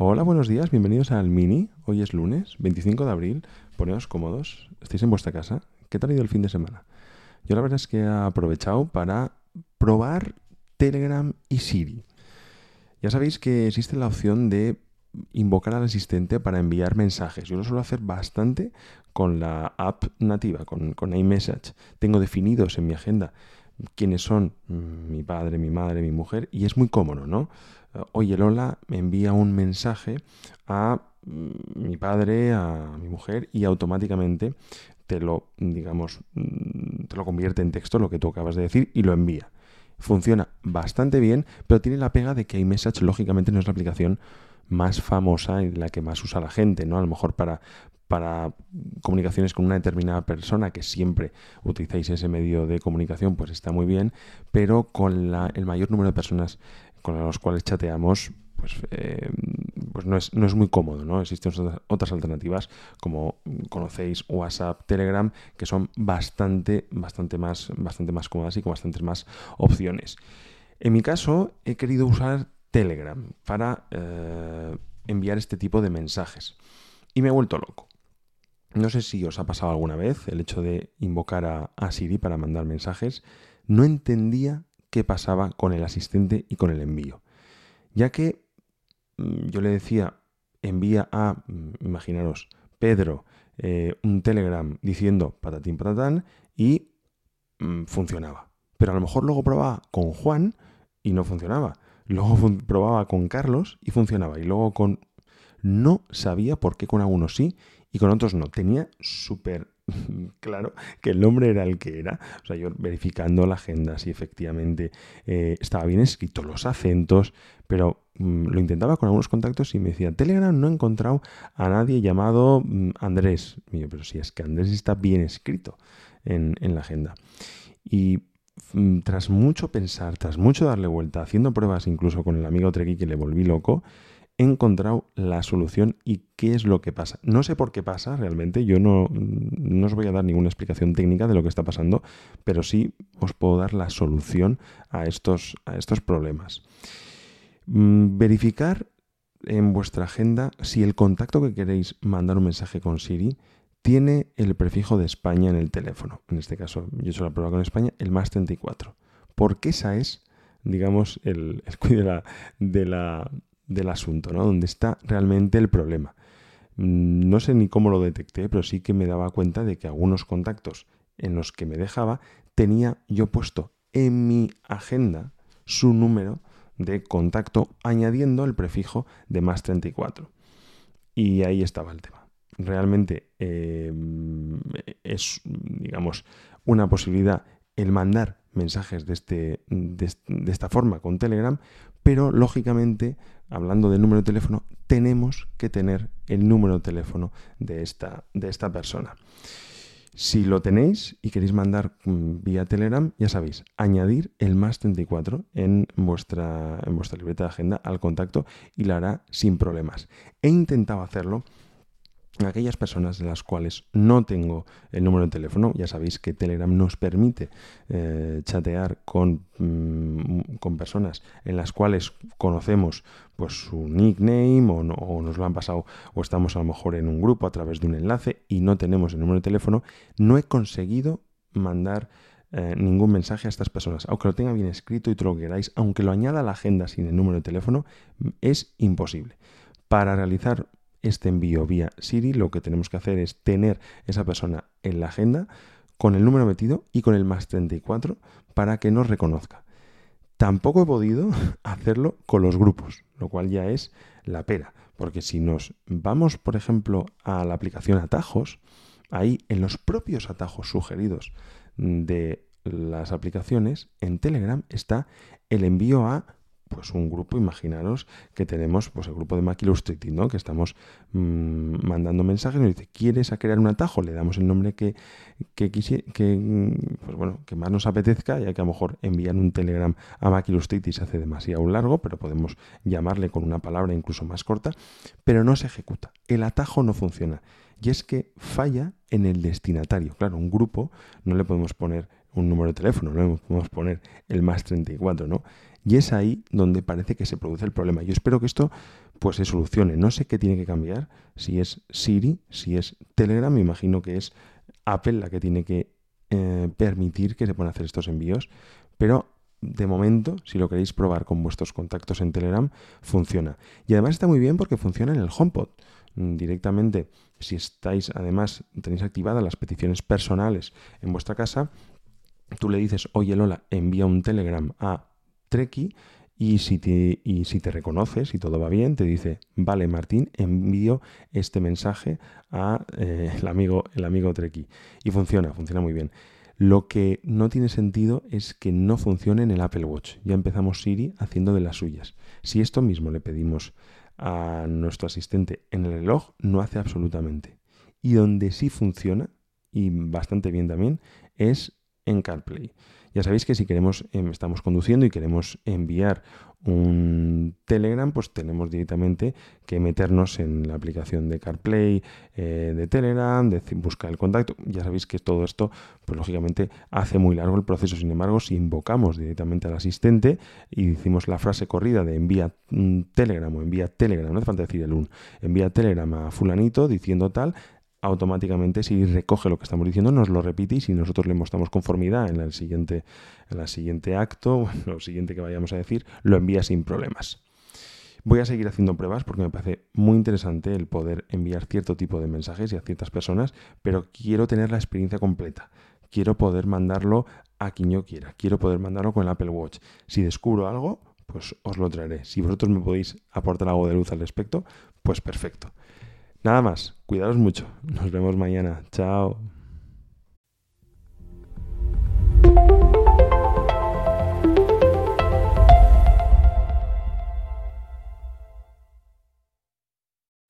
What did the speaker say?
Hola, buenos días, bienvenidos al Mini. Hoy es lunes, 25 de abril. Poneos cómodos, estáis en vuestra casa. ¿Qué tal ha ido el fin de semana? Yo la verdad es que he aprovechado para probar Telegram y Siri. Ya sabéis que existe la opción de invocar al asistente para enviar mensajes. Yo lo suelo hacer bastante con la app nativa, con, con iMessage. Tengo definidos en mi agenda quiénes son mm, mi padre, mi madre, mi mujer, y es muy cómodo, ¿no? Oye, Lola me envía un mensaje a mm, mi padre, a mi mujer, y automáticamente te lo, digamos, mm, te lo convierte en texto, lo que tú acabas de decir, y lo envía. Funciona bastante bien, pero tiene la pega de que iMessage, lógicamente, no es la aplicación más famosa y la que más usa la gente, ¿no? A lo mejor para, para comunicaciones con una determinada persona, que siempre utilizáis ese medio de comunicación, pues está muy bien, pero con el mayor número de personas con las cuales chateamos, pues, eh, pues no, es, no, es, muy cómodo, ¿no? Existen otras alternativas, como conocéis WhatsApp, Telegram, que son bastante, bastante más, bastante más cómodas y con bastantes más opciones. En mi caso, he querido usar Telegram para eh, enviar este tipo de mensajes. Y me he vuelto loco. No sé si os ha pasado alguna vez el hecho de invocar a, Siri para mandar mensajes. No entendía qué pasaba con el asistente y con el envío. Ya que mm, yo le decía, envía a, mm, imaginaros, Pedro, eh, un telegram diciendo patatín patatán y mm, funcionaba. Pero a lo mejor luego probaba con Juan y no funcionaba. Luego probaba con Carlos y funcionaba. Y luego con... No sabía por qué con algunos sí y con otros no. Tenía súper claro que el nombre era el que era. O sea, yo verificando la agenda si efectivamente eh, estaba bien escrito, los acentos, pero mm, lo intentaba con algunos contactos y me decía, Telegram no he encontrado a nadie llamado mm, Andrés. pero si es que Andrés está bien escrito en, en la agenda. Y mm, tras mucho pensar, tras mucho darle vuelta, haciendo pruebas incluso con el amigo Treki que le volví loco, encontrado la solución y qué es lo que pasa. No sé por qué pasa realmente, yo no, no, os voy a dar ninguna explicación técnica de lo que está pasando, pero sí os puedo dar la solución a estos, a estos problemas. Mm, verificar en vuestra agenda si el contacto que queréis mandar un mensaje con Siri tiene el prefijo de España en el teléfono. En este caso, yo he hecho la prueba con España, el más 34. Porque esa es, digamos, el, el de la, del asunto, ¿no? Donde está realmente el problema. Mm, no sé ni cómo lo detecté, pero sí que me daba cuenta de que algunos contactos en los que me dejaba tenía yo puesto en mi agenda su número de contacto añadiendo el prefijo de más 34. Y ahí estaba el tema. Realmente eh, es, digamos, una posibilidad el mandar mensajes de, este, de, esta forma con Telegram, pero lógicamente, hablando del número de teléfono, tenemos que tener el número de teléfono de esta, de esta persona. Si lo tenéis y queréis mandar mm, vía Telegram, ya sabéis, añadir el más 34 en vuestra, en vuestra libreta de agenda al contacto y lo hará sin problemas. He intentado hacerlo aquellas personas de las cuales no tengo el número de teléfono, ya sabéis que Telegram nos permite eh, chatear con, mm, con, personas en las cuales conocemos pues su nickname o, nos lo han pasado o estamos a lo mejor en un grupo a través de un enlace y no tenemos el número de teléfono, no he conseguido mandar eh, ningún mensaje a estas personas. Aunque lo tenga bien escrito y todo lo que queráis, aunque lo añada a la agenda sin el número de teléfono, es imposible. Para realizar este envío vía Siri, lo que tenemos que hacer es tener esa persona en la agenda con el número metido y con el más 34 para que nos reconozca. Tampoco he podido hacerlo con los grupos, lo cual ya es la pera, porque si nos vamos, por ejemplo, a la aplicación Atajos ahí en los propios atajos sugeridos de las aplicaciones, en Telegram está el envío a pues un grupo, imaginaros que tenemos pues el grupo de Mac ¿no? Que estamos mm, mandando mensajes, nos dice, ¿quieres a crear un atajo? Le damos el nombre que, que, que, mm, pues bueno, que más nos apetezca, ya que a lo mejor enviar un Telegram a Mac Illustrated se hace demasiado largo, pero podemos llamarle con una palabra incluso más corta, pero no se ejecuta. El atajo no funciona. Y es que falla en el destinatario. Claro, un grupo no le podemos poner un número de teléfono, no le podemos poner el más 34, ¿no? Y es ahí donde parece que se produce el problema. Yo espero que esto pues se solucione. No sé qué tiene que cambiar, si es Siri, si es Telegram, me imagino que es Apple la que tiene que eh, permitir que se puedan hacer estos envíos, pero de momento, si lo queréis probar con vuestros contactos en Telegram, funciona. Y además está muy bien porque funciona en el HomePod. Mm, directamente, si estáis, además, tenéis activadas las peticiones personales en vuestra casa, tú le dices, oye Lola, envía un Telegram a Treki y si, te, y reconoces y todo va bien, te dice, vale Martín, envío este mensaje a eh, amigo, el amigo Treki. Y funciona, funciona muy bien. Lo que no tiene sentido es que no funcione en el Apple Watch. Ya empezamos Siri haciendo de las suyas. Si esto mismo le pedimos a nuestro asistente en el reloj, no hace absolutamente. Y donde sí funciona, y bastante bien también, es en CarPlay. Ya sabéis que si queremos, em, estamos conduciendo y queremos enviar un Telegram, pues tenemos directamente que meternos en la aplicación de CarPlay eh, de Telegram, de buscar el contacto. Ya sabéis que todo esto, pues lógicamente hace muy largo el proceso. Sin embargo, si invocamos directamente al asistente y decimos la frase corrida de envía Telegram o envía Telegram, no hace falta decir el un, envía Telegram a fulanito diciendo tal, automáticamente si recoge lo que estamos diciendo, nos lo repite y si nosotros le mostramos conformidad en el siguiente, en el siguiente acto, lo siguiente que vayamos a decir, lo envía sin problemas. Voy a seguir haciendo pruebas porque me parece muy interesante el poder enviar cierto tipo de mensajes y a ciertas personas, pero quiero tener la experiencia completa. Quiero poder mandarlo a quien yo quiera. Quiero poder mandarlo con el Apple Watch. Si descubro algo, pues os lo traeré. Si vosotros me podéis aportar algo de luz al respecto, pues perfecto. Nada más, cuidaros mucho. Nos vemos mañana. Chao.